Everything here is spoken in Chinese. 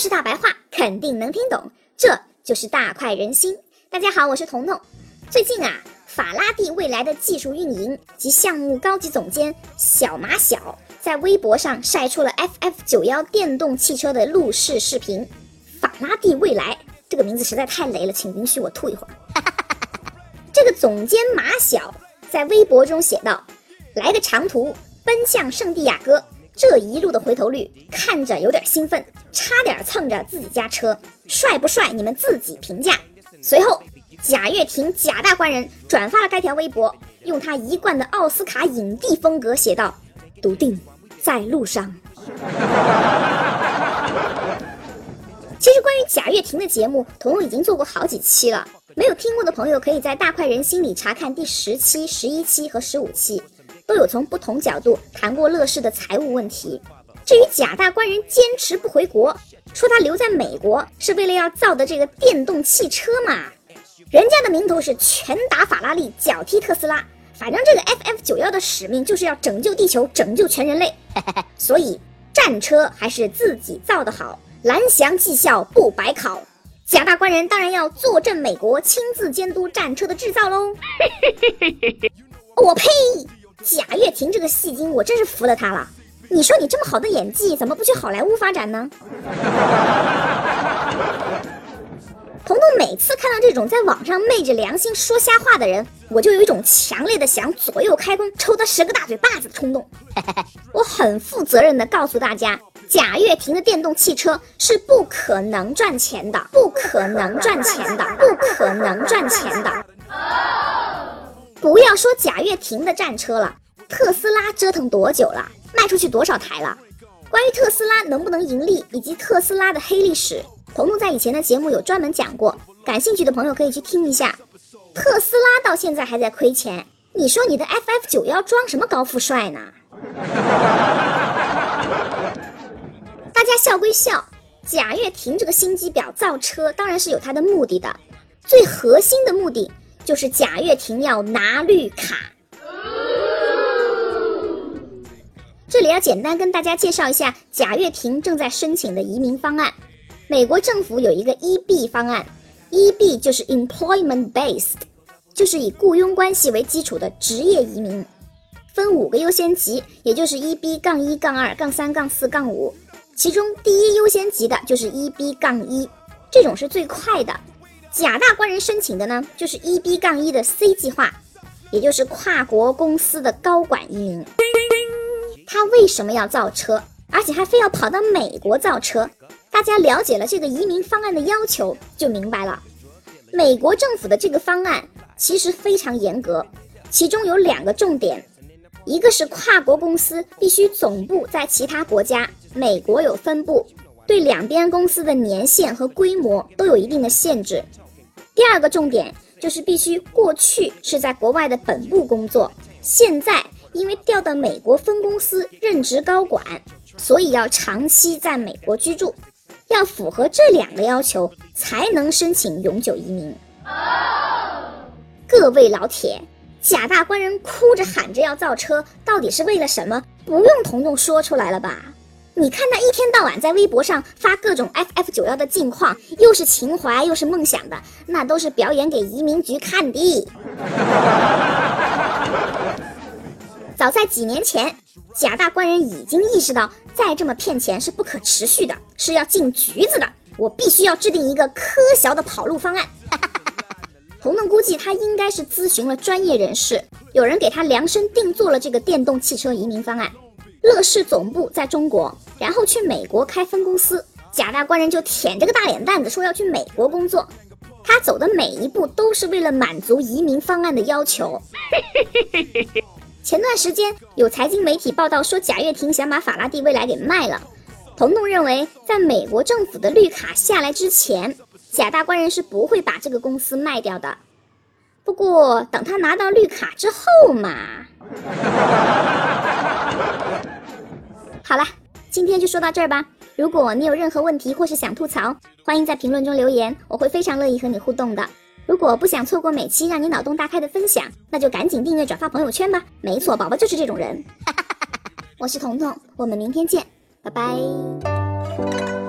是大白话肯定能听懂，这就是大快人心。大家好，我是彤彤。最近啊，法拉第未来的技术运营及项目高级总监小马小在微博上晒出了 FF 九幺电动汽车的路试视频。法拉第未来这个名字实在太雷了，请允许我吐一会儿。这个总监马小在微博中写道：“来个长途，奔向圣地亚哥。”这一路的回头率看着有点兴奋，差点蹭着自己家车，帅不帅？你们自己评价。随后，贾跃亭贾大官人转发了该条微博，用他一贯的奥斯卡影帝风格写道：“笃定在路上。”其实关于贾跃亭的节目，彤彤已经做过好几期了，没有听过的朋友可以在大快人心里查看第十期、十一期和十五期。都有从不同角度谈过乐视的财务问题。至于贾大官人坚持不回国，说他留在美国是为了要造的这个电动汽车嘛？人家的名头是拳打法拉利，脚踢特斯拉。反正这个 FF 九幺的使命就是要拯救地球，拯救全人类。所以战车还是自己造的好，蓝翔技校不白考。贾大官人当然要坐镇美国，亲自监督战车的制造喽。我呸！贾跃亭这个戏精，我真是服了他了。你说你这么好的演技，怎么不去好莱坞发展呢？彤彤每次看到这种在网上昧着良心说瞎话的人，我就有一种强烈的想左右开弓抽他十个大嘴巴子的冲动。我很负责任的告诉大家，贾跃亭的电动汽车是不可能赚钱的，不可能赚钱的，不可能赚钱的。不要说贾跃亭的战车了，特斯拉折腾多久了，卖出去多少台了？关于特斯拉能不能盈利，以及特斯拉的黑历史，彤彤在以前的节目有专门讲过，感兴趣的朋友可以去听一下。特斯拉到现在还在亏钱，你说你的 FF 九幺装什么高富帅呢？大家笑归笑，贾跃亭这个心机婊造车当然是有他的目的的，最核心的目的。就是贾跃亭要拿绿卡，这里要简单跟大家介绍一下贾跃亭正在申请的移民方案。美国政府有一个 EB 方案，EB 就是 Employment Based，就是以雇佣关系为基础的职业移民，分五个优先级，也就是 EB 杠一杠二杠三杠四杠五，其中第一优先级的就是 EB 杠一，这种是最快的。贾大官人申请的呢，就是一 B 杠一的 C 计划，也就是跨国公司的高管移民。他为什么要造车，而且还非要跑到美国造车？大家了解了这个移民方案的要求，就明白了。美国政府的这个方案其实非常严格，其中有两个重点：一个是跨国公司必须总部在其他国家，美国有分部，对两边公司的年限和规模都有一定的限制。第二个重点就是必须过去是在国外的本部工作，现在因为调到美国分公司任职高管，所以要长期在美国居住，要符合这两个要求才能申请永久移民。各位老铁，贾大官人哭着喊着要造车，到底是为了什么？不用彤彤说出来了吧？你看他一天到晚在微博上发各种 FF 九幺的近况，又是情怀又是梦想的，那都是表演给移民局看的。早在几年前，贾大官人已经意识到再这么骗钱是不可持续的，是要进局子的。我必须要制定一个科学的跑路方案。彤彤估计他应该是咨询了专业人士，有人给他量身定做了这个电动汽车移民方案。乐视总部在中国，然后去美国开分公司。贾大官人就舔着个大脸蛋子说要去美国工作。他走的每一步都是为了满足移民方案的要求。前段时间有财经媒体报道说贾跃亭想把法拉第未来给卖了。彤彤认为，在美国政府的绿卡下来之前，贾大官人是不会把这个公司卖掉的。不过等他拿到绿卡之后嘛。好了，今天就说到这儿吧。如果你有任何问题或是想吐槽，欢迎在评论中留言，我会非常乐意和你互动的。如果不想错过每期让你脑洞大开的分享，那就赶紧订阅转发朋友圈吧。没错，宝宝就是这种人。我是彤彤，我们明天见，拜拜。